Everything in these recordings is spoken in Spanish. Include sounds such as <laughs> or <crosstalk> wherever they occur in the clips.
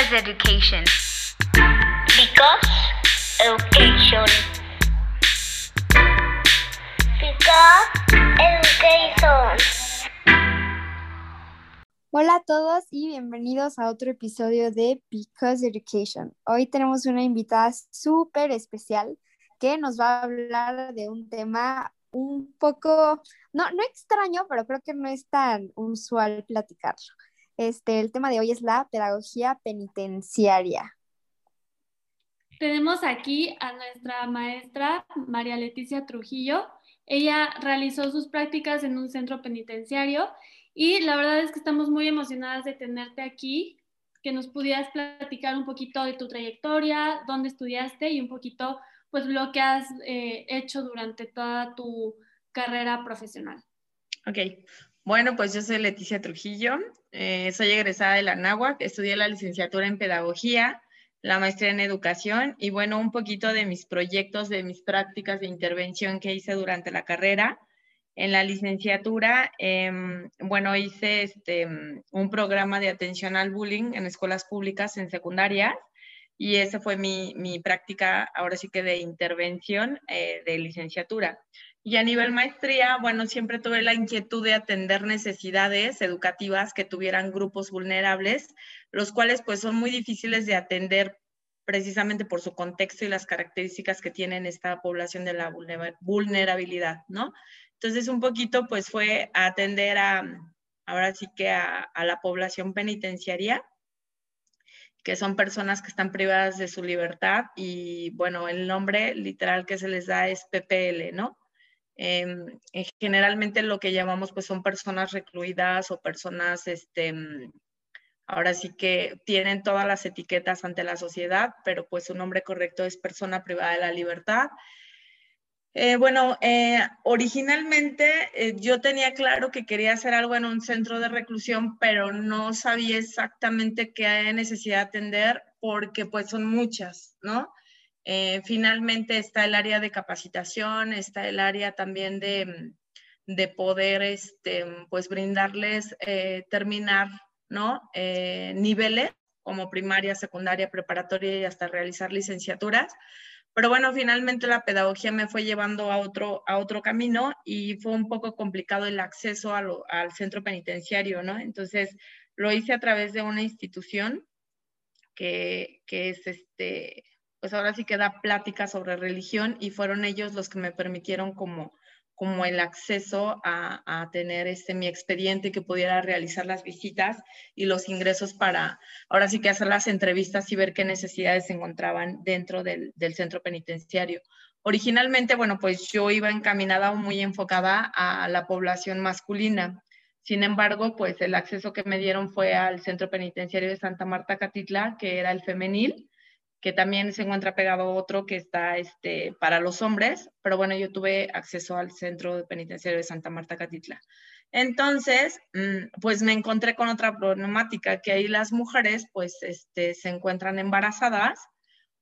Because education. Because education. Because education. Hola a todos y bienvenidos a otro episodio de Because Education. Hoy tenemos una invitada súper especial que nos va a hablar de un tema un poco, no, no extraño, pero creo que no es tan usual platicarlo. Este, el tema de hoy es la pedagogía penitenciaria. Tenemos aquí a nuestra maestra María Leticia Trujillo. Ella realizó sus prácticas en un centro penitenciario y la verdad es que estamos muy emocionadas de tenerte aquí, que nos pudieras platicar un poquito de tu trayectoria, dónde estudiaste y un poquito pues lo que has eh, hecho durante toda tu carrera profesional. Ok, bueno, pues yo soy Leticia Trujillo, eh, soy egresada de la NAWAC, estudié la licenciatura en Pedagogía, la maestría en Educación y bueno, un poquito de mis proyectos, de mis prácticas de intervención que hice durante la carrera. En la licenciatura, em, bueno, hice este, un programa de atención al bullying en escuelas públicas en secundaria y esa fue mi, práctica, ahora sí que de intervención eh, de licenciatura. Y a nivel maestría, bueno, siempre tuve la inquietud de atender necesidades educativas que tuvieran grupos vulnerables, los cuales pues son muy difíciles de atender precisamente por su contexto y las características que tienen esta población de la vulnerabilidad, ¿no? Entonces, un poquito pues fue atender a, ahora sí que a, a la población penitenciaria, que son personas que están privadas de su libertad y bueno, el nombre literal que se les da es PPL, ¿no? Em, eh, generalmente lo que llamamos pues son personas recluidas o personas, este, mm, ahora sí que tienen todas las etiquetas ante la sociedad, pero pues su nombre correcto es persona privada de la libertad. Eh, bueno, eh, originalmente yo tenía claro que quería hacer algo en un centro de reclusión, pero no sabía exactamente qué necesidad atender porque pues son muchas, ¿no? Eh, finalmente está el área de capacitación, está el área también de, de poder este, pues brindarles, eh, terminar ¿no? Eh, niveles como primaria, secundaria, preparatoria y hasta realizar licenciaturas. Pero bueno, finalmente la pedagogía me fue llevando a otro, a otro camino y fue un poco complicado el acceso al centro penitenciario, ¿no? Entonces lo hice a través de una institución que, que es este, pues ahora sí que da pláticas sobre religión y fueron ellos los que me permitieron como, como el acceso a, a tener este, mi expediente que pudiera realizar las visitas y los ingresos para ahora sí que hacer las entrevistas y ver qué necesidades se encontraban dentro del, del centro penitenciario. Originalmente, bueno, pues yo iba encaminada o muy enfocada a la población masculina. Sin embargo, pues el acceso que me dieron fue al centro penitenciario de Santa Marta Catitla, que era el femenil, que también se encuentra pegado otro que está este, para los hombres, pero bueno, yo tuve acceso al centro penitenciario de Santa Marta Catitla. Entonces, mm, pues me encontré con otra problemática, que ahí las mujeres pues este, se encuentran embarazadas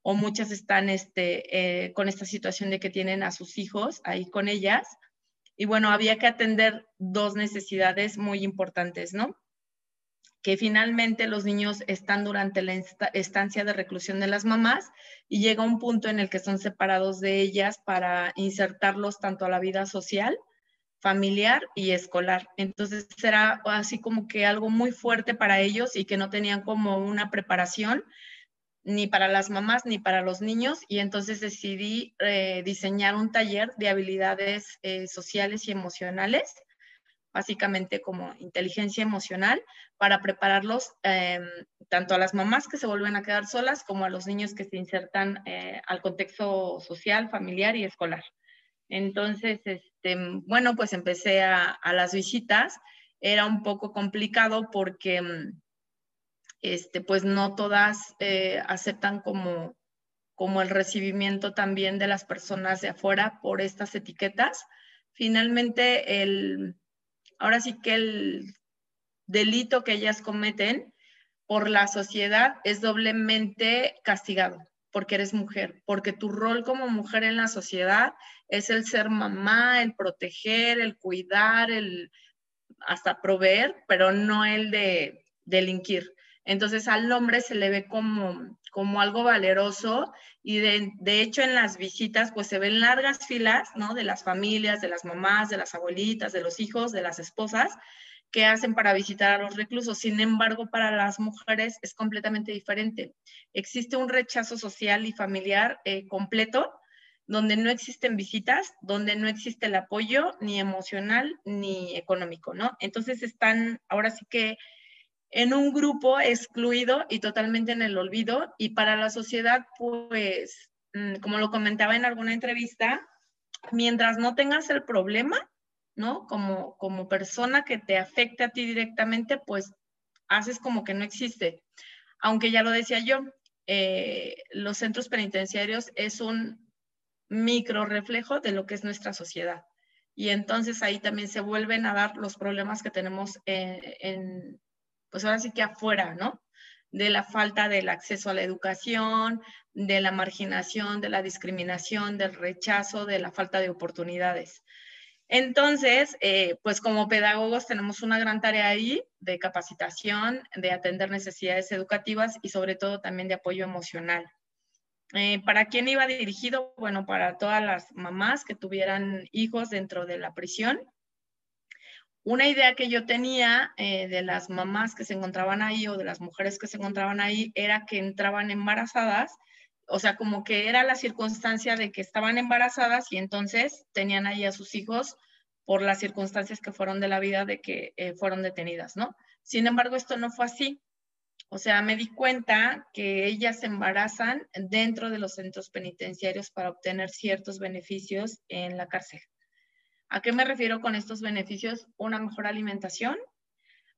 o muchas están este, eh, con esta situación de que tienen a sus hijos ahí con ellas. Y bueno, había que atender dos necesidades muy importantes, ¿no? Que finalmente los niños están durante la estancia de reclusión de las mamás y llega un punto en el que son separados de ellas para insertarlos tanto a la vida social, familiar y escolar. Entonces era así como que algo muy fuerte para ellos y que no tenían como una preparación ni para las mamás ni para los niños y entonces decidí eh, diseñar un taller de habilidades eh, sociales y emocionales básicamente como inteligencia emocional, para prepararlos em, tanto a las mamás que se vuelven a quedar solas como a los niños que se insertan eh, al contexto social, familiar y escolar. Entonces, este, bueno, pues empecé a, las visitas. Era un poco complicado porque, este, pues no todas eh, aceptan como, como el recibimiento también de las personas de afuera por estas etiquetas. Finalmente, el, ahora sí que el delito que ellas cometen por la sociedad es doblemente castigado porque eres mujer, porque tu rol como mujer en la sociedad es el ser mamá, el proteger, el cuidar, el hasta proveer, pero no el de delinquir. Entonces al hombre se le ve como, como algo valeroso y de, de, hecho en las visitas pues se ven largas filas, ¿no? De las familias, de las mamás, de las abuelitas, de los hijos, de las esposas que hacen para visitar a los reclusos. Sin embargo, para las mujeres es completamente diferente. Existe un rechazo social y familiar eh, completo, donde no existen visitas, donde no existe el apoyo ni emocional ni económico, ¿no? Entonces están ahora sí que en un grupo excluido y totalmente en el olvido y para la sociedad, pues, mm, como lo comentaba en alguna entrevista, mientras no tengas el problema, ¿no? Como, como persona que te afecte a ti directamente, pues haces como que no existe. Aunque ya lo decía yo, eh, los centros penitenciarios es un micro reflejo de lo que es nuestra sociedad. Y entonces ahí también se vuelven a dar los problemas que tenemos en, pues ahora sí que afuera, ¿no? De la falta del acceso a la educación, de la marginación, de la discriminación, del rechazo, de la falta de oportunidades. Entonces, eh, pues como pedagogos tenemos una gran tarea ahí de capacitación, de atender necesidades educativas y sobre todo también de apoyo emocional. Eh, ¿Para quién iba dirigido? Bueno, para todas las mamás que tuvieran hijos dentro de la prisión. Una idea que yo tenía eh, de las mamás que se encontraban ahí o de las mujeres que se encontraban ahí era que entraban embarazadas o sea, como que era la circunstancia de que estaban embarazadas y entonces tenían ahí a sus hijos por las circunstancias que fueron de la vida de que eh, fueron detenidas, ¿no? Sin embargo, esto no fue así. O sea, me di cuenta que ellas se embarazan dentro de los centros penitenciarios para obtener ciertos beneficios en la cárcel. ¿A qué me refiero con estos beneficios? Una mejor alimentación,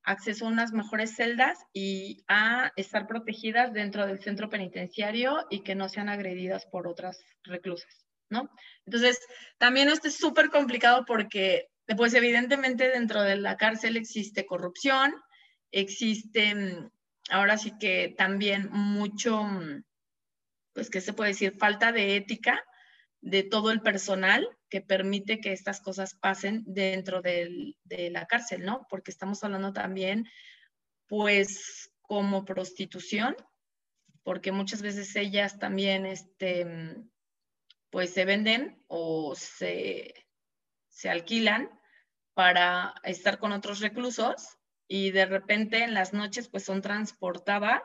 acceso a unas mejores celdas y a estar protegidas dentro del centro penitenciario y que no sean agredidas por otras reclusas, ¿no? Entonces, también esto es súper complicado porque, pues evidentemente dentro de la cárcel existe corrupción, existe, mm, ahora sí que también mucho, mm, pues, ¿qué se puede decir? Falta de ética de todo el personal que permite que estas cosas pasen dentro de la cárcel, ¿no? Porque estamos hablando también, pues, como prostitución, porque muchas veces ellas también, este, pues, se venden o se, se alquilan para estar con otros reclusos y de repente en las noches, pues, son transportadas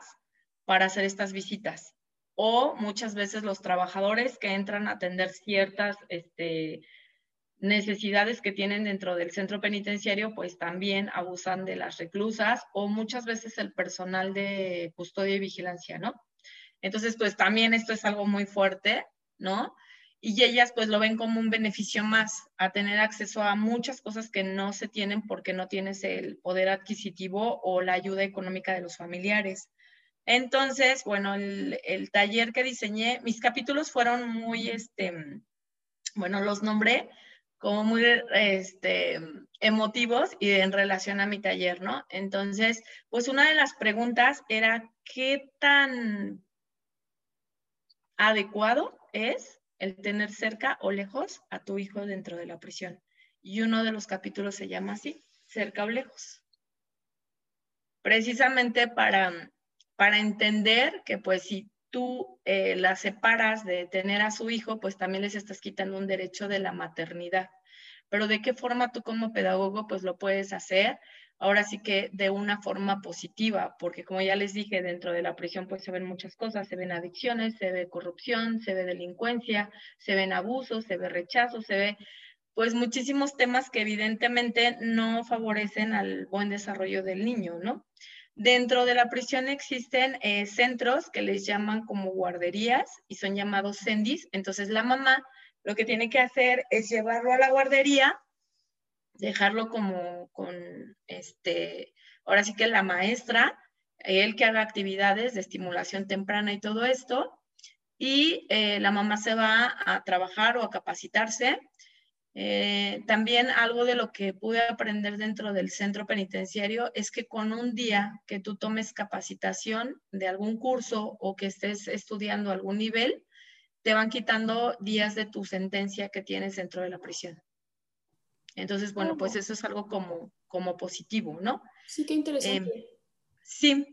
para hacer estas visitas o muchas veces los trabajadores que entran a atender ciertas este, necesidades que tienen dentro del centro penitenciario, pues también abusan de las reclusas o muchas veces el personal de custodia y vigilancia, ¿no? Entonces, pues también esto es algo muy fuerte, ¿no? Y ellas pues lo ven como un beneficio más, a tener acceso a muchas cosas que no se tienen porque no tienes el poder adquisitivo o la ayuda económica de los familiares. Entonces, bueno, el, taller que diseñé, mis capítulos fueron muy, este, bueno, los nombré como muy este, emotivos y en relación a mi taller, ¿no? Entonces, pues una de las preguntas era, ¿qué tan adecuado es el tener cerca o lejos a tu hijo dentro de la prisión? Y uno de los capítulos se llama así, cerca o lejos. Precisamente para para entender que pues si tú eh, la separas de tener a su hijo, pues también les estás quitando un derecho de la maternidad. Pero de qué forma tú como pedagogo pues lo puedes hacer, ahora sí que de una forma positiva, porque como ya les dije, dentro de la prisión pues se ven muchas cosas, se ven adicciones, se ve corrupción, se ve delincuencia, se ven abusos, se ve rechazo, se ve pues muchísimos temas que evidentemente no favorecen al buen desarrollo del niño, ¿no? Dentro de la prisión existen eh, centros que les llaman como guarderías y son llamados CENDIS. Entonces la mamá lo que tiene que hacer es llevarlo a la guardería, dejarlo como con, este, ahora sí que la maestra, él que haga actividades de estimulación temprana y todo esto, y eh, la mamá se va a trabajar o a capacitarse eh, también algo de lo que pude aprender dentro del centro penitenciario es que con un día que tú tomes capacitación de algún curso o que estés estudiando algún nivel, te van quitando días de tu sentencia que tienes dentro de la prisión. Entonces, bueno, pues eso es algo como, como positivo, ¿no? Sí, qué interesante. Em, sí.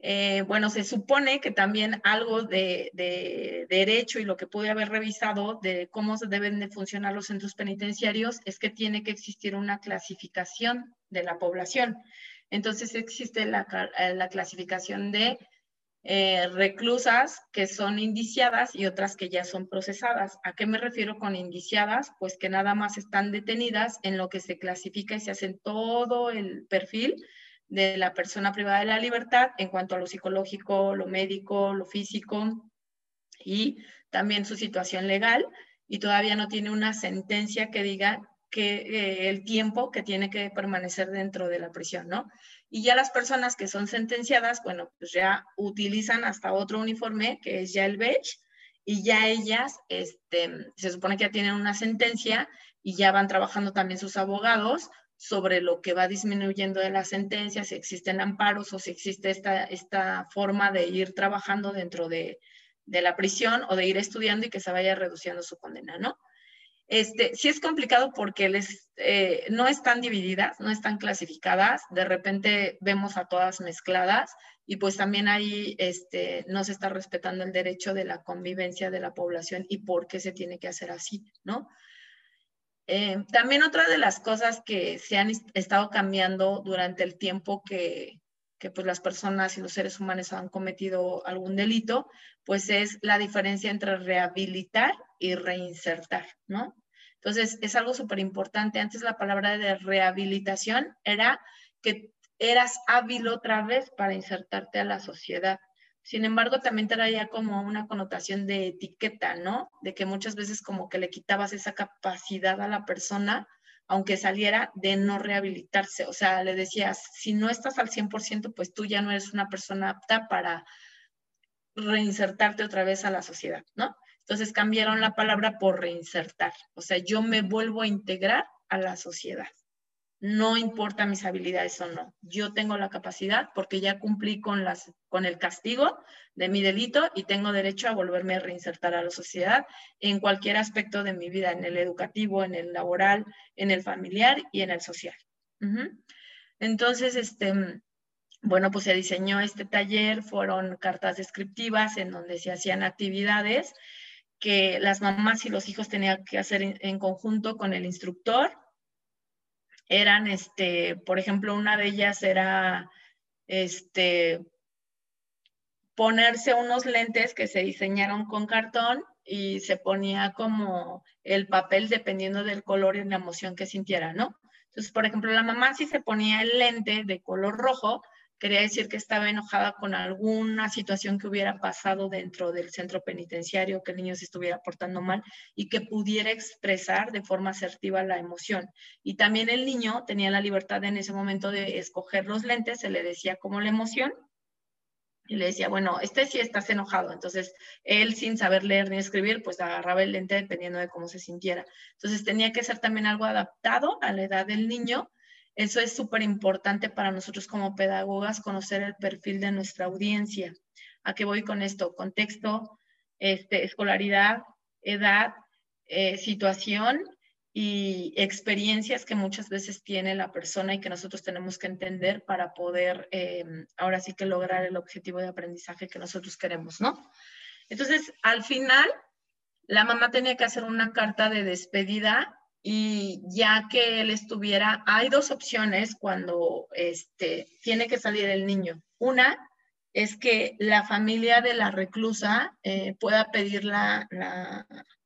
Eh, bueno, se supone que también algo de, de, derecho y lo que pude haber revisado de cómo deben de funcionar los centros penitenciarios es que tiene que existir una clasificación de la población. Entonces existe la, eh, la clasificación de eh, reclusas que son indiciadas y otras que ya son procesadas. ¿A qué me refiero con indiciadas? Pues que nada más están detenidas en lo que se clasifica y se hace todo el perfil de la persona privada de la libertad en cuanto a lo psicológico, lo médico, lo físico y también su situación legal y todavía no tiene una sentencia que diga que eh, el tiempo que tiene que permanecer dentro de la prisión, ¿no? Y ya las personas que son sentenciadas, bueno, pues ya utilizan hasta otro uniforme que es ya el beige y ya ellas, este, se supone que ya tienen una sentencia y ya van trabajando también sus abogados sobre lo que va disminuyendo de la sentencia, si existen amparos o si existe esta, esta forma de ir trabajando dentro de, de la prisión o de ir estudiando y que se vaya reduciendo su condena, ¿no? Este, sí es complicado porque les, eh, no están divididas, no están clasificadas, de repente vemos a todas mezcladas y pues también ahí este, no se está respetando el derecho de la convivencia de la población y por qué se tiene que hacer así, ¿no? Eh, también otra de las cosas que se han estado cambiando durante el tiempo que, que pues las personas y los seres humanos han cometido algún delito, pues es la diferencia entre rehabilitar y reinsertar, ¿no? Entonces, es algo súper importante. Antes la palabra de rehabilitación era que eras hábil otra vez para insertarte a la sociedad. Sin embargo, también traía como una connotación de etiqueta, ¿no? De que muchas veces como que le quitabas esa capacidad a la persona, aunque saliera, de no rehabilitarse. O sea, le decías, si no estás al 100%, pues tú ya no eres una persona apta para reinsertarte otra vez a la sociedad, ¿no? Entonces cambiaron la palabra por reinsertar. O sea, yo me vuelvo a integrar a la sociedad no importa mis habilidades o no. Yo tengo la capacidad porque ya cumplí con, las, con el castigo de mi delito y tengo derecho a volverme a reinsertar a la sociedad en cualquier aspecto de mi vida, en el educativo, en el laboral, en el familiar y en el social. Entonces, este, bueno, pues se diseñó este taller, fueron cartas descriptivas en donde se hacían actividades que las mamás y los hijos tenían que hacer en conjunto con el instructor eran, este, por ejemplo, una de ellas era, este, ponerse unos lentes que se diseñaron con cartón y se ponía como el papel dependiendo del color y la emoción que sintiera, ¿no? Entonces, por ejemplo, la mamá si se ponía el lente de color rojo, quería decir que estaba enojada con alguna situación que hubiera pasado dentro del centro penitenciario, que el niño se estuviera portando mal y que pudiera expresar de forma asertiva la emoción. Y también el niño tenía la libertad en ese momento de escoger los lentes, se le decía como la emoción. Y le decía, bueno, este sí estás enojado. Entonces, él sin saber leer ni escribir, pues agarraba el lente dependiendo de cómo se sintiera. Entonces, tenía que ser también algo adaptado a la edad del niño eso es súper importante para nosotros como pedagogas, conocer el perfil de nuestra audiencia. ¿A qué voy con esto? Contexto, este, escolaridad, edad, eh, situación y experiencias que muchas veces tiene la persona y que nosotros tenemos que entender para poder eh, ahora sí que lograr el objetivo de aprendizaje que nosotros queremos, ¿no? Entonces, al final, la mamá tenía que hacer una carta de despedida y ya que él estuviera, hay dos opciones cuando este, tiene que salir el niño. Una es que la familia de la reclusa eh, pueda pedir la,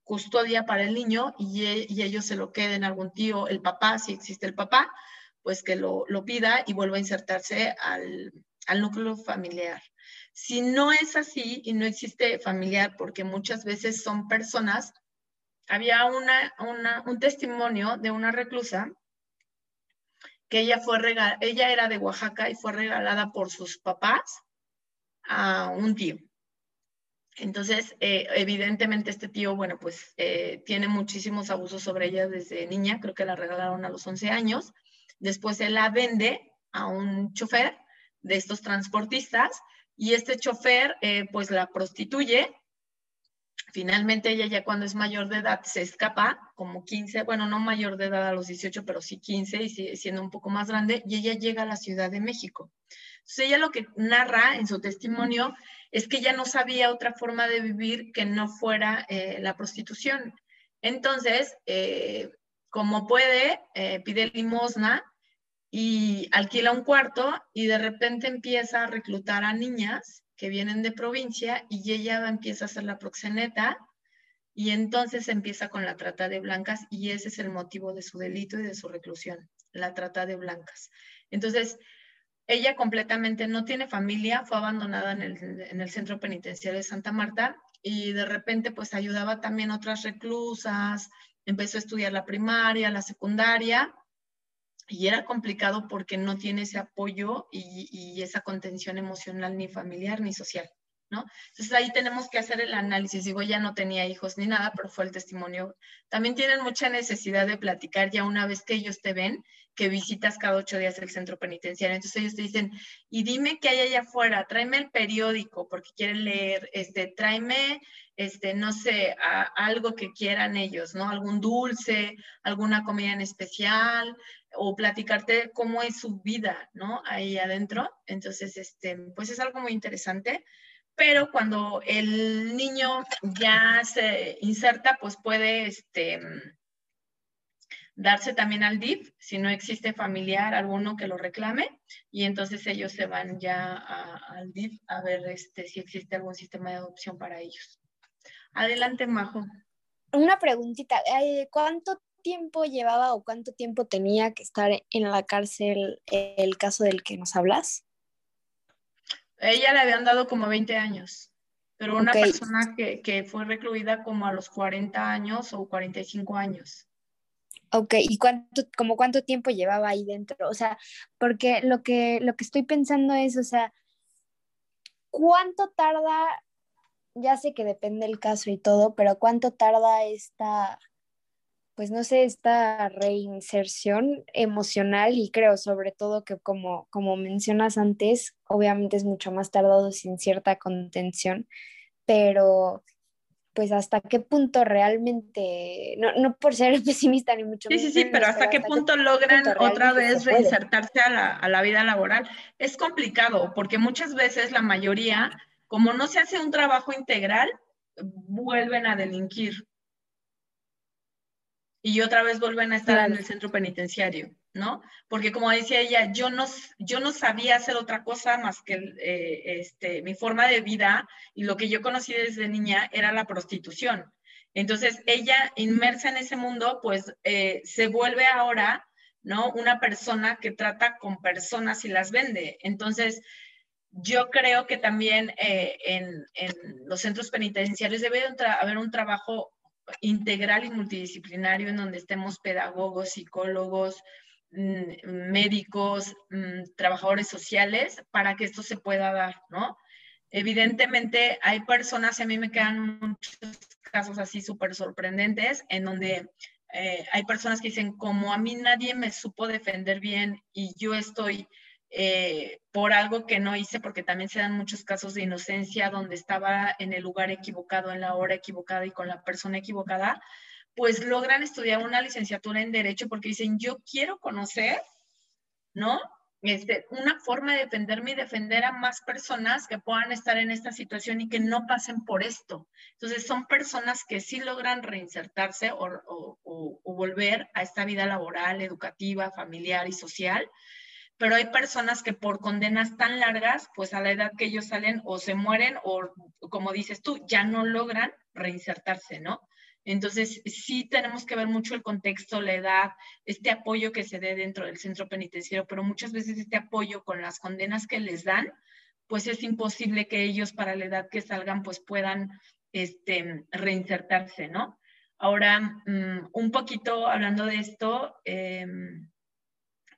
custodia para el niño y, ellos se lo queden algún tío, el papá, si existe el papá, pues que lo, pida y vuelva a insertarse al, al núcleo familiar. Si no es así y no existe familiar, porque muchas veces son personas había una, un testimonio de una reclusa que ella, fue ella era de Oaxaca y fue regalada por sus papás a un tío. Entonces, eh, evidentemente este tío, bueno, pues eh, tiene muchísimos abusos sobre ella desde niña, creo que la regalaron a los 11 años. Después él la vende a un chofer de estos transportistas y este chofer eh, pues la prostituye Finalmente ella ya cuando es mayor de edad se escapa, como 15, bueno, no mayor de edad a los 18, pero sí 15 y siendo un poco más grande, y ella llega a la Ciudad de México. Entonces ella lo que narra en su testimonio es que ella no sabía otra forma de vivir que no fuera eh, la prostitución. Entonces, eh, como puede, eh, pide limosna y alquila un cuarto y de repente empieza a reclutar a niñas que vienen de provincia y ella empieza a ser la proxeneta y entonces empieza con la trata de blancas y ese es el motivo de su delito y de su reclusión, la trata de blancas. Entonces, ella completamente no tiene familia, fue abandonada en el, centro penitenciario de Santa Marta y de repente pues ayudaba también otras reclusas, empezó a estudiar la primaria, la secundaria y era complicado porque no tiene ese apoyo y, esa contención emocional ni familiar ni social. Entonces ahí tenemos que hacer el análisis. Digo, ya no tenía hijos ni nada, pero fue el testimonio. También tienen mucha necesidad de platicar ya una vez que ellos te ven, que visitas cada ocho días el centro penitenciario. Entonces ellos te dicen, y dime qué hay allá afuera, tráeme el periódico porque quieren leer, este, tráeme, este, no sé, algo que quieran ellos, ¿no? Algún dulce, alguna comida en especial, o platicarte cómo es su vida, ¿no? Ahí adentro. Entonces, este, pues es algo muy interesante pero cuando el niño ya se inserta, pues puede este, darse también al DIF, si no existe familiar alguno que lo reclame, y entonces ellos se van ya al DIF a ver este, si existe algún sistema de adopción para ellos. Adelante, Majo. Una preguntita, eh, ¿cuánto tiempo llevaba o cuánto tiempo tenía que estar en la cárcel el caso del que nos hablas? Ella le habían dado como 20 años, pero una persona que, fue recluida como a los 40 años o 45 años. Ok, ¿y cuánto, como cuánto tiempo llevaba ahí dentro? O sea, porque lo que, lo que estoy pensando es, o sea, ¿cuánto tarda? Ya sé que depende el caso y todo, pero ¿cuánto tarda esta, pues no sé, esta reinserción emocional y creo sobre todo que como, como mencionas antes, obviamente es mucho más tardado sin cierta contención, pero pues hasta qué punto realmente, no, no por ser <laughs> pesimista ni mucho menos. Sí, sí, sí, pero hasta, qué, punto logran otra vez reinsertarse a la, a la vida laboral. Es complicado porque muchas veces la mayoría, como no se hace un trabajo integral, vuelven a delinquir y otra vez vuelven a estar en el centro penitenciario, ¿no? Porque como decía ella, yo no, yo no sabía hacer otra cosa más que eh, este, mi forma de vida y lo que yo conocí desde niña era la prostitución. Entonces ella, inmersa en ese mundo, pues eh, se vuelve ahora, ¿no? Una persona que trata con personas y las vende. Entonces, yo creo que también eh, en, en, los centros penitenciarios debe haber un trabajo integral y multidisciplinario en donde estemos pedagogos, psicólogos, médicos, mm, trabajadores sociales, para que esto se pueda dar, ¿no? Evidentemente hay personas, a mí me quedan muchos casos así súper sorprendentes, en donde eh, hay personas que dicen, como a mí nadie me supo defender bien y yo estoy eh, por algo que no hice, porque también se dan muchos casos de inocencia donde estaba en el lugar equivocado, en la hora equivocada y con la persona equivocada, pues logran estudiar una licenciatura en Derecho porque dicen, yo quiero conocer, ¿no? Este, una forma de defenderme y defender a más personas que puedan estar en esta situación y que no pasen por esto. Entonces, son personas que sí logran reinsertarse o, o volver a esta vida laboral, educativa, familiar y social, pero hay personas que por condenas tan largas, pues a la edad que ellos salen o se mueren o, como dices tú, ya no logran reinsertarse, ¿no? Entonces, sí tenemos que ver mucho el contexto, la edad, este apoyo que se dé dentro del centro penitenciario, pero muchas veces este apoyo con las condenas que les dan, pues es imposible que ellos para la edad que salgan, pues puedan este, reinsertarse, ¿no? Ahora, mm, un poquito hablando de esto, eh,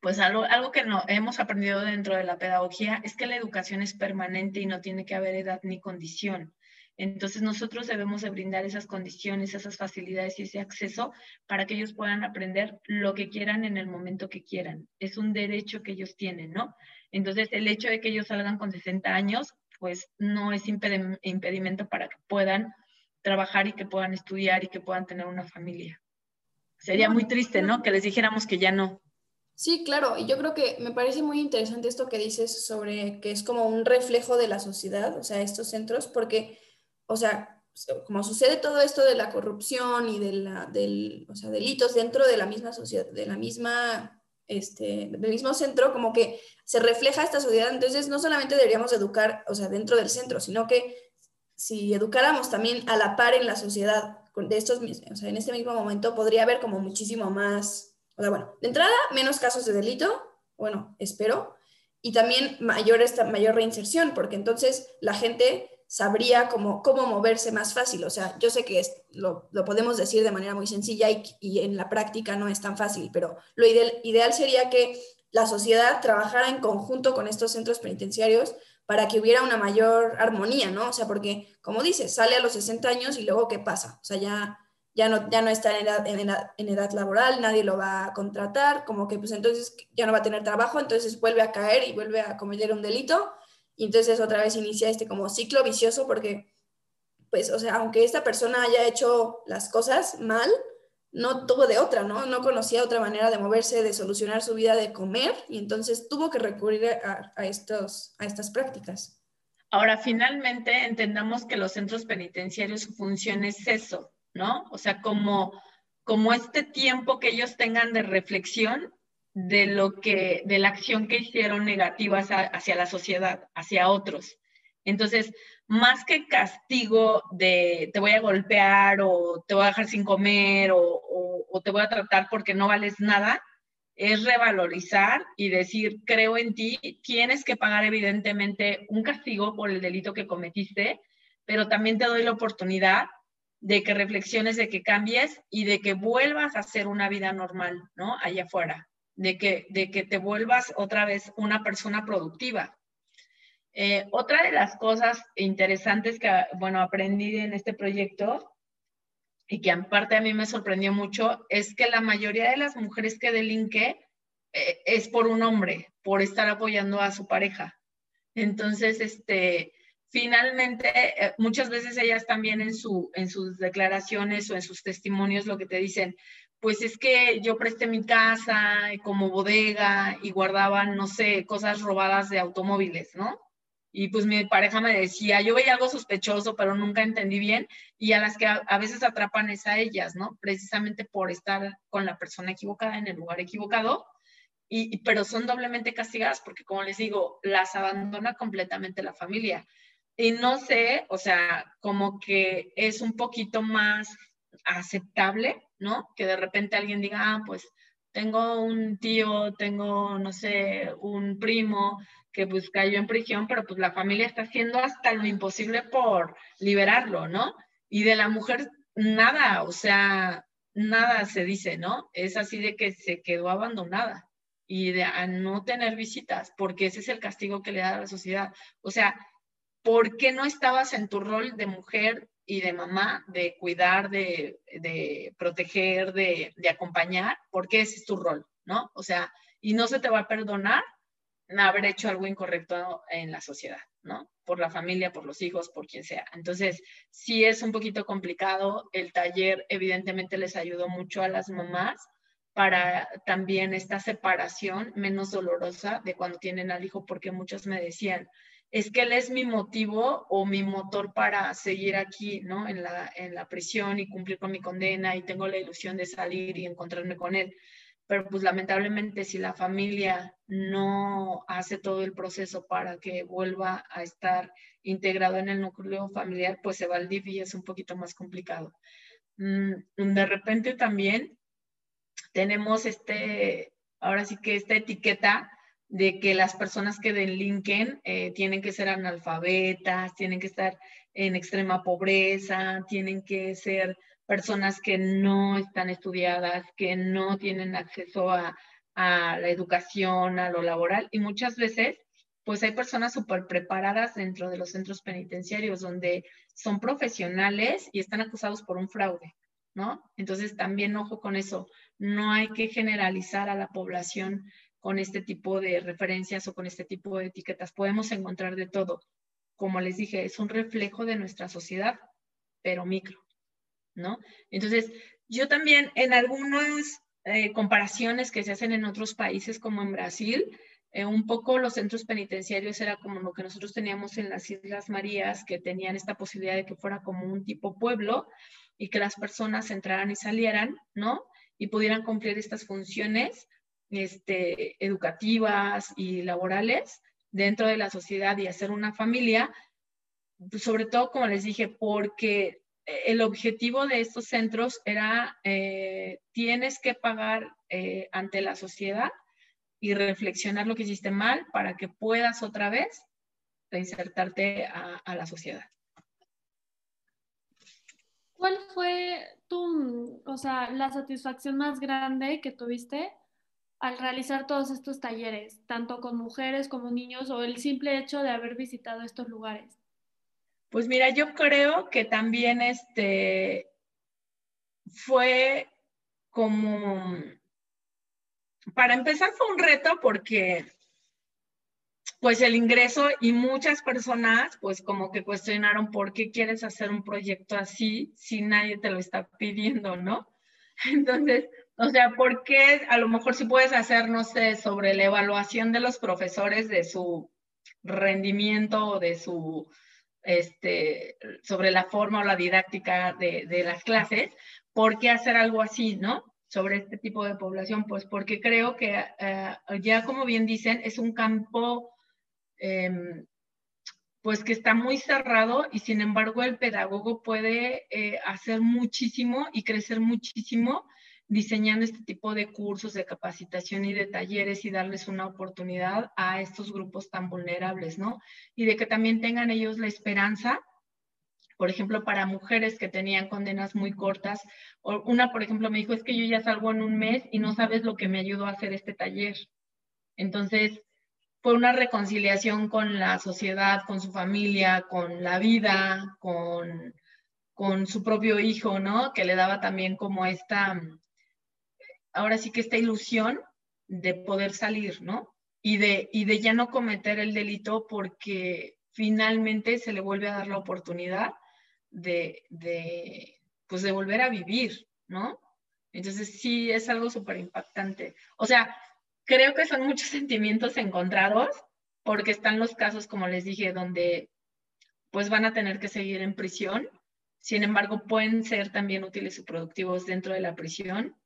pues algo, algo que no, hemos aprendido dentro de la pedagogía es que la educación es permanente y no tiene que haber edad ni condición. Entonces nosotros debemos de brindar esas condiciones, esas facilidades y ese acceso para que ellos puedan aprender lo que quieran en el momento que quieran. Es un derecho que ellos tienen, ¿no? Entonces el hecho de que ellos salgan con 60 años, pues no es impedimento para que puedan trabajar y que puedan estudiar y que puedan tener una familia. Sería muy triste, ¿no? Que les dijéramos que ya no. Sí, claro, y yo creo que me parece muy interesante esto que dices sobre que es como un reflejo de la sociedad, o sea, estos centros, porque, o sea, como sucede todo esto de la corrupción y del, o sea, delitos dentro de la misma sociedad, de la misma, este, del mismo centro, como que se refleja esta sociedad, entonces no solamente deberíamos educar, o sea, dentro del centro, sino que si educáramos también a la par en la sociedad de estos, o sea, en este mismo momento podría haber como muchísimo más o sea, bueno, de entrada, menos casos de delito, bueno, espero, y también mayor, esta, mayor reinserción, porque entonces la gente sabría cómo, cómo moverse más fácil. O sea, yo sé que es, lo, lo, podemos decir de manera muy sencilla y, y, en la práctica no es tan fácil, pero lo ideal, ideal sería que la sociedad trabajara en conjunto con estos centros penitenciarios para que hubiera una mayor armonía, ¿no? O sea, porque, como dices, sale a los 60 años y luego, ¿qué pasa? O sea, ya ya no, ya no está en edad, en, edad, laboral, nadie lo va a contratar, como que pues entonces ya no va a tener trabajo, entonces vuelve a caer y vuelve a cometer un delito y entonces otra vez inicia este como ciclo vicioso porque pues, o sea, aunque esta persona haya hecho las cosas mal, no tuvo de otra, ¿no? No conocía otra manera de moverse, de solucionar su vida, de comer, y entonces tuvo que recurrir a, estos, a estas prácticas. Ahora, finalmente, entendamos que los centros penitenciarios, su función es eso, ¿no? O sea, como, como este tiempo que ellos tengan de reflexión de lo que, de la acción que hicieron negativa hacia, la sociedad, hacia otros. Entonces, más que castigo de te voy a golpear o te voy a dejar sin comer o, o te voy a tratar porque no vales nada, es revalorizar y decir, creo en ti, tienes que pagar evidentemente un castigo por el delito que cometiste, pero también te doy la oportunidad de que reflexiones, de que cambies y de que vuelvas a hacer una vida normal, ¿no? Allá afuera, de que, de que te vuelvas otra vez una persona productiva. Eh, otra de las cosas interesantes que, bueno, aprendí en este proyecto y que aparte a mí me sorprendió mucho es que la mayoría de las mujeres que delinque eh, es por un hombre, por estar apoyando a su pareja. Entonces, este, finalmente, eh, muchas veces ellas también en, su, en sus declaraciones o en sus testimonios lo que te dicen, pues es que yo presté mi casa como bodega y guardaban, no sé, cosas robadas de automóviles, ¿no? Y pues mi pareja me decía, yo veía algo sospechoso, pero nunca entendí bien, y a las que a, veces atrapan es a ellas, ¿no? Precisamente por estar con la persona equivocada en el lugar equivocado, y, pero son doblemente castigadas porque, como les digo, las abandona completamente la familia. Y no sé, o sea, como que es un poquito más aceptable, ¿no? Que de repente alguien diga, ah, pues tengo un tío, tengo, no sé, un primo que pues cayó en prisión, pero pues la familia está haciendo hasta lo imposible por liberarlo, ¿no? Y de la mujer, nada, o sea, nada se dice, ¿no? Es así de que se quedó abandonada y de a no tener visitas, porque ese es el castigo que le da a la sociedad. O sea, ¿por qué no estabas en tu rol de mujer y de mamá, de cuidar, de, proteger, de, acompañar? Porque ese es tu rol, ¿no? O sea, y no se te va a perdonar haber hecho algo incorrecto en la sociedad, ¿no? Por la familia, por los hijos, por quien sea. Entonces, sí es un poquito complicado. El taller evidentemente les ayudó mucho a las mamás para también esta separación menos dolorosa de cuando tienen al hijo, porque muchos me decían, es que él es mi motivo o mi motor para seguir aquí, ¿no? En la, en la prisión y cumplir con mi condena y tengo la ilusión de salir y encontrarme con él. Pero pues lamentablemente si la familia no hace todo el proceso para que vuelva a estar integrado en el núcleo familiar, pues se va al DIF y es un poquito más complicado. Mm, de repente también tenemos este, ahora sí que esta etiqueta de que las personas que delinquen eh, tienen que ser analfabetas, tienen que estar en extrema pobreza, tienen que ser personas que no están estudiadas, que no tienen acceso a, a la educación, a lo laboral. Y muchas veces, pues hay personas súper preparadas dentro de los centros penitenciarios donde son profesionales y están acusados por un fraude, ¿no? Entonces también ojo con eso, no hay que generalizar a la población con este tipo de referencias o con este tipo de etiquetas. Podemos encontrar de todo. Como les dije, es un reflejo de nuestra sociedad, pero micro, ¿no? Entonces, yo también en algunos eh, comparaciones que se hacen en otros países como en Brasil, eh, un poco los centros penitenciarios era como lo que nosotros teníamos en las Islas Marías, que tenían esta posibilidad de que fuera como un tipo pueblo y que las personas entraran y salieran, ¿no? Y pudieran cumplir estas funciones este, educativas y laborales dentro de la sociedad y hacer una familia, pues, sobre todo, como les dije, porque el objetivo de estos centros era, eh, tienes que pagar eh, ante la sociedad y reflexionar lo que hiciste mal para que puedas otra vez reinsertarte a, a la sociedad. ¿Cuál fue tu, o sea, la satisfacción más grande que tuviste al realizar todos estos talleres, tanto con mujeres como niños, o el simple hecho de haber visitado estos lugares? Pues mira, yo creo que también este fue como para empezar fue un reto porque pues el ingreso y muchas personas pues como que cuestionaron por qué quieres hacer un proyecto así si nadie te lo está pidiendo, ¿no? <laughs> Entonces, o sea, ¿por qué a lo mejor si puedes hacer, no sé, sobre la evaluación de los profesores de su rendimiento o de su, este, sobre la forma o la didáctica de, las clases, ¿por qué hacer algo así, no? sobre este tipo de población? Pues porque creo que eh, ya como bien dicen, es un campo em, pues que está muy cerrado y sin embargo el pedagogo puede eh, hacer muchísimo y crecer muchísimo diseñando este tipo de cursos de capacitación y de talleres y darles una oportunidad a estos grupos tan vulnerables, ¿no? Y de que también tengan ellos la esperanza por ejemplo, para mujeres que tenían condenas muy cortas. Una, por ejemplo, me dijo, es que yo ya salgo en un mes y no sabes lo que me ayudó a hacer este taller. Entonces, fue una reconciliación con la sociedad, con su familia, con la vida, con, con su propio hijo, ¿no? Que le daba también como esta, ahora sí que esta ilusión de poder salir, ¿no? Y de, y de ya no cometer el delito porque finalmente se le vuelve a dar la oportunidad de, de, pues de volver a vivir, ¿no? Entonces sí es algo súper impactante. O sea, creo que son muchos <laughs> sentimientos encontrados porque están los casos, como les dije, donde pues van a tener que seguir en prisión. Sin embargo, pueden ser también útiles y productivos dentro de la prisión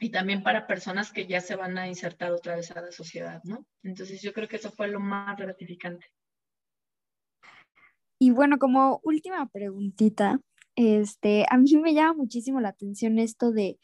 y también para personas que ya se van a insertar otra vez a la sociedad, ¿no? Entonces yo creo que eso fue lo más gratificante. Y bueno, como última preguntita, este, a mí me llama muchísimo la atención esto de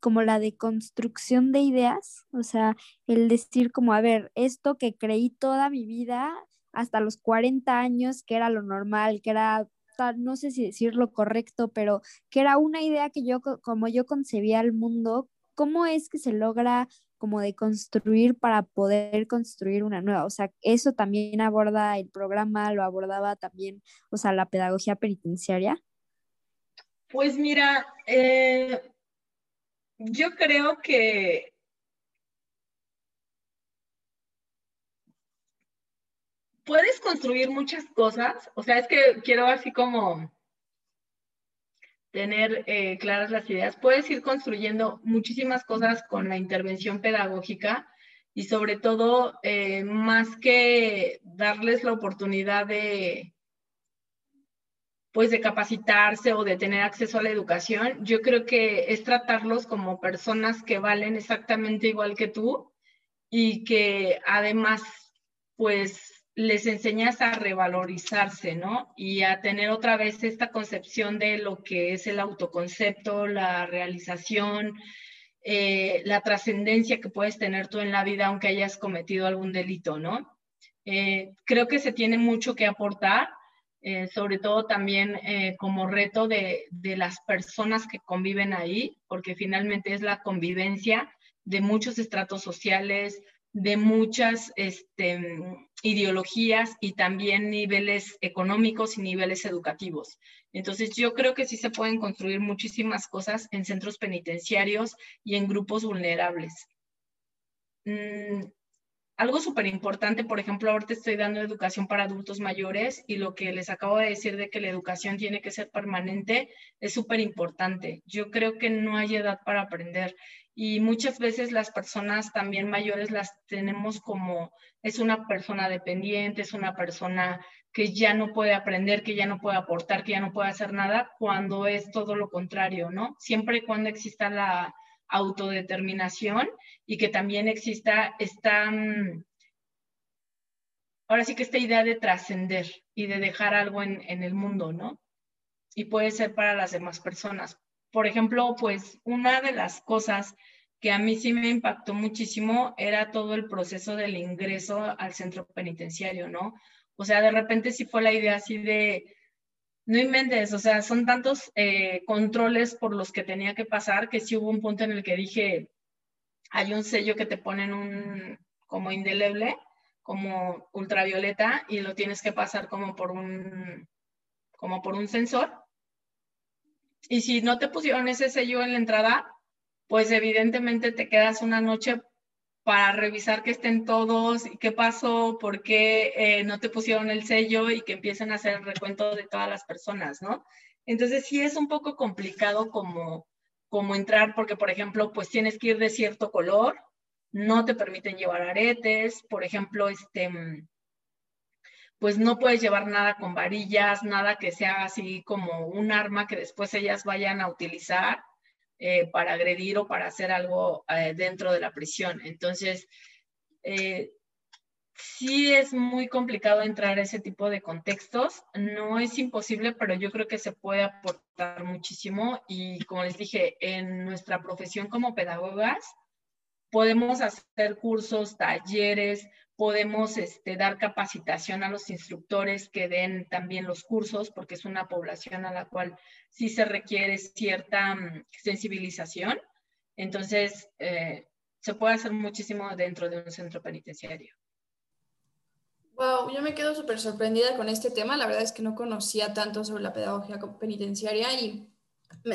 como la deconstrucción de ideas, o sea, el decir como, a ver, esto que creí toda mi vida, hasta los 40 años, que era lo normal, que era, no sé si decir lo correcto, pero que era una idea que yo, como yo concebía el mundo, ¿cómo es que se logra como de construir para poder construir una nueva. O sea, eso también aborda el programa, lo abordaba también, o sea, la pedagogía penitenciaria. Pues mira, eh, yo creo que puedes construir muchas cosas, o sea, es que quiero así como tener eh, claras las ideas. Puedes ir construyendo muchísimas cosas con la intervención pedagógica y sobre todo, eh, más que darles la oportunidad de, pues de capacitarse o de tener acceso a la educación, yo creo que es tratarlos como personas que valen exactamente igual que tú y que además, pues les enseñas a revalorizarse, ¿no? Y a tener otra vez esta concepción de lo que es el autoconcepto, la realización, eh, la trascendencia que puedes tener tú en la vida aunque hayas cometido algún delito, ¿no? Eh, creo que se tiene mucho que aportar, eh, sobre todo también como reto de, de las personas que conviven ahí, porque finalmente es la convivencia de muchos estratos sociales, de muchas este, ideologías y también niveles económicos y niveles educativos. Entonces yo creo que sí se pueden construir muchísimas cosas en centros penitenciarios y en grupos vulnerables. Mm, algo súper importante, por ejemplo, ahorita estoy dando educación para adultos mayores y lo que les acabo de decir de que la educación tiene que ser permanente es súper importante. Yo creo que no hay edad para aprender y muchas veces las personas también mayores las tenemos como es una persona dependiente, es una persona que ya no puede aprender, que ya no puede aportar, que ya no puede hacer nada, cuando es todo lo contrario, ¿no? Siempre y cuando exista la autodeterminación y que también exista esta, mm, ahora sí que esta idea de trascender y de dejar algo en, en el mundo, ¿no? Y puede ser para las demás personas. Por ejemplo, pues una de las cosas que a mí sí me impactó muchísimo era todo el proceso del ingreso al centro penitenciario, ¿no? O sea, de repente sí fue la idea así de, no inventes, o sea, son tantos eh, controles por los que tenía que pasar que sí hubo un punto en el que dije, hay un sello que te ponen un como indeleble, como ultravioleta y lo tienes que pasar como por un como por un sensor. Y si no te pusieron ese sello en la entrada, pues evidentemente te quedas una noche para revisar que estén todos, y qué pasó, por qué eh, no te pusieron el sello y que empiecen a hacer el recuento de todas las personas, ¿no? Entonces sí es un poco complicado como, como entrar, porque por ejemplo, pues tienes que ir de cierto color, no te permiten llevar aretes, por ejemplo, este, pues no puedes llevar nada con varillas, nada que sea así como un arma que después ellas vayan a utilizar. Eh, para agredir o para hacer algo eh, dentro de la prisión. Entonces, eh, sí es muy complicado entrar a ese tipo de contextos. No es imposible, pero yo creo que se puede aportar muchísimo. Y como les dije, en nuestra profesión como pedagogas, podemos hacer cursos, talleres, podemos este, dar capacitación a los instructores que den también los cursos, porque es una población a la cual sí se requiere cierta mm, sensibilización. Entonces, eh, se puede hacer muchísimo dentro de un centro penitenciario. Wow, yo me quedo súper sorprendida con este tema. La verdad es que no conocía tanto sobre la pedagogía penitenciaria y,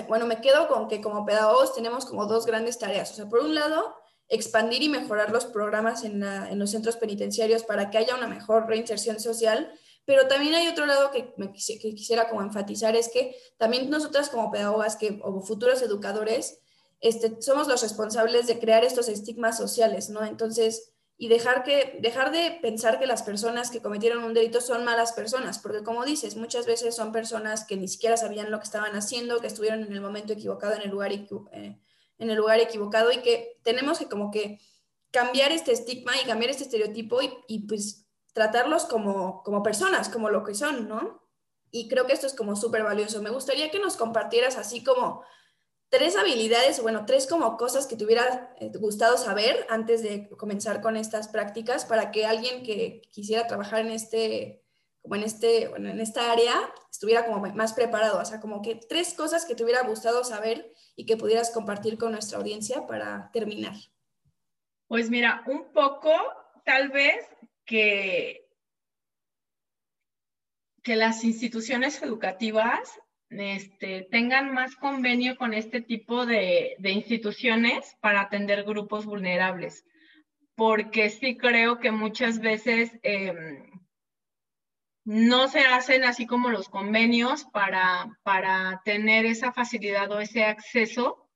bueno, me quedo con que como pedagogos tenemos como dos grandes tareas. O sea, por un lado, expandir y mejorar los programas en, los centros penitenciarios para que haya una mejor reinserción social, pero también hay otro lado que, quisiera como enfatizar, es que también nosotras como pedagogas que, o futuros educadores, este, somos los responsables de crear estos estigmas sociales, ¿no? Entonces, y dejar, que, dejar de pensar que las personas que cometieron un delito son malas personas, porque como dices, muchas veces son personas que ni siquiera sabían lo que estaban haciendo, que estuvieron en el momento equivocado, en el lugar equivocado. Eh, en el lugar equivocado y que tenemos que como que cambiar este estigma y cambiar este estereotipo y, pues tratarlos como, como personas, como lo que son, ¿no? Y creo que esto es como súper valioso. Me gustaría que nos compartieras así como tres habilidades, bueno, tres como cosas que te hubiera eh, gustado saber antes de comenzar con estas prácticas para que alguien que quisiera trabajar en este, como en este, bueno, en esta área estuviera como más preparado. O sea, como que tres cosas que te hubiera gustado saber y que pudieras compartir con nuestra audiencia para terminar. Pues mira, un poco, tal vez que, que las instituciones educativas este, tengan más convenio con este tipo de, instituciones para atender grupos vulnerables, porque sí creo que muchas veces em, no se hacen así como los convenios para, para tener esa facilidad o ese acceso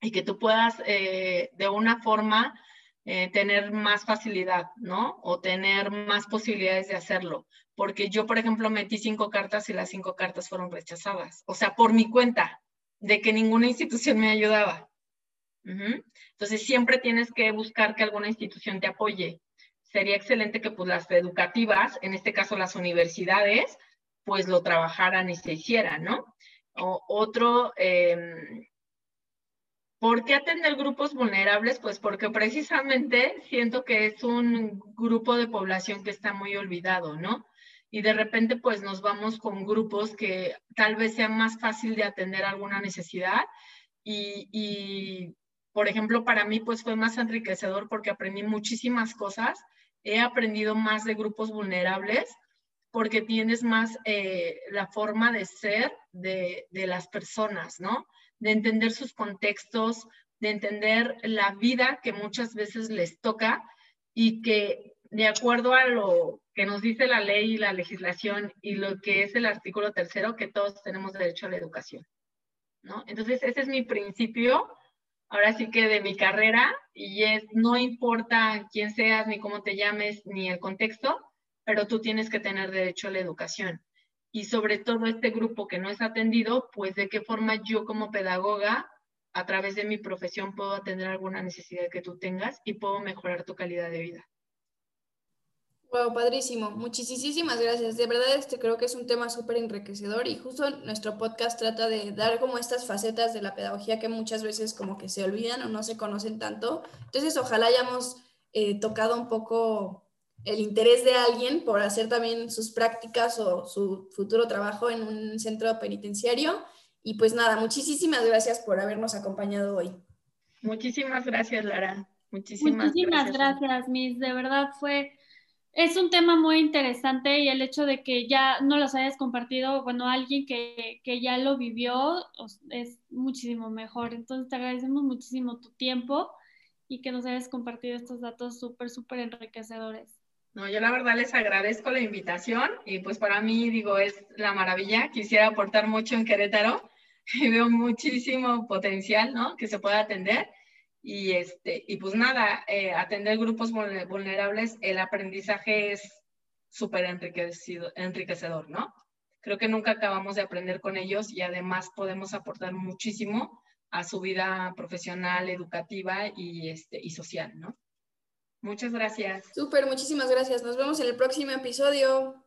y que tú puedas eh, de una forma eh, tener más facilidad, ¿no? O tener más posibilidades de hacerlo. Porque yo, por ejemplo, metí cinco cartas y las cinco cartas fueron rechazadas. O sea, por mi cuenta, de que ninguna institución me ayudaba. Entonces, siempre tienes que buscar que alguna institución te apoye sería excelente que pues las educativas, en este caso las universidades, pues lo trabajaran y se hicieran, ¿no? O, otro, eh, ¿por qué atender grupos vulnerables? Pues porque precisamente siento que es un grupo de población que está muy olvidado, ¿no? Y de repente pues nos vamos con grupos que tal vez sea más fácil de atender alguna necesidad y, y por ejemplo, para mí pues fue más enriquecedor porque aprendí muchísimas cosas he aprendido más de grupos vulnerables porque tienes más eh, la forma de ser de, las personas, ¿no? De entender sus contextos, de entender la vida que muchas veces les toca y que de acuerdo a lo que nos dice la ley y la legislación y lo que es el artículo tercero, que todos tenemos derecho a la educación. ¿no? Entonces, ese es mi principio, ahora sí que de mi carrera, y es, no importa quién seas, ni cómo te llames, ni el contexto, pero tú tienes que tener derecho a la educación. Y sobre todo este grupo que no es atendido, pues de qué forma yo como pedagoga, a través de mi profesión, puedo atender alguna necesidad que tú tengas y puedo mejorar tu calidad de vida. Wow, padrísimo. Muchísimas gracias. De verdad, este creo que es un tema súper enriquecedor y justo nuestro podcast trata de dar como estas facetas de la pedagogía que muchas veces como que se olvidan o no se conocen tanto. Entonces, ojalá hayamos eh, tocado un poco el interés de alguien por hacer también sus prácticas o su futuro trabajo en un centro penitenciario. Y pues nada, muchísimas gracias por habernos acompañado hoy. Muchísimas gracias, Lara. Muchísimas, Muchísimas gracias. gracias, Miss. De verdad fue es un tema muy interesante y el hecho de que ya no los hayas compartido, bueno, alguien que, que, ya lo vivió es muchísimo mejor. Entonces te agradecemos muchísimo tu tiempo y que nos hayas compartido estos datos súper, súper enriquecedores. No, yo la verdad les agradezco la invitación y pues para mí, digo, es la maravilla. Quisiera aportar mucho en Querétaro y <laughs> veo muchísimo potencial, ¿no? Que se pueda atender y, este, y pues nada, eh, atender grupos vulnerables, el aprendizaje es súper enriquecedor, ¿no? Creo que nunca acabamos de aprender con ellos y además podemos aportar muchísimo a su vida profesional, educativa y, este, y social, ¿no? Muchas gracias. Súper, muchísimas gracias. Nos vemos en el próximo episodio.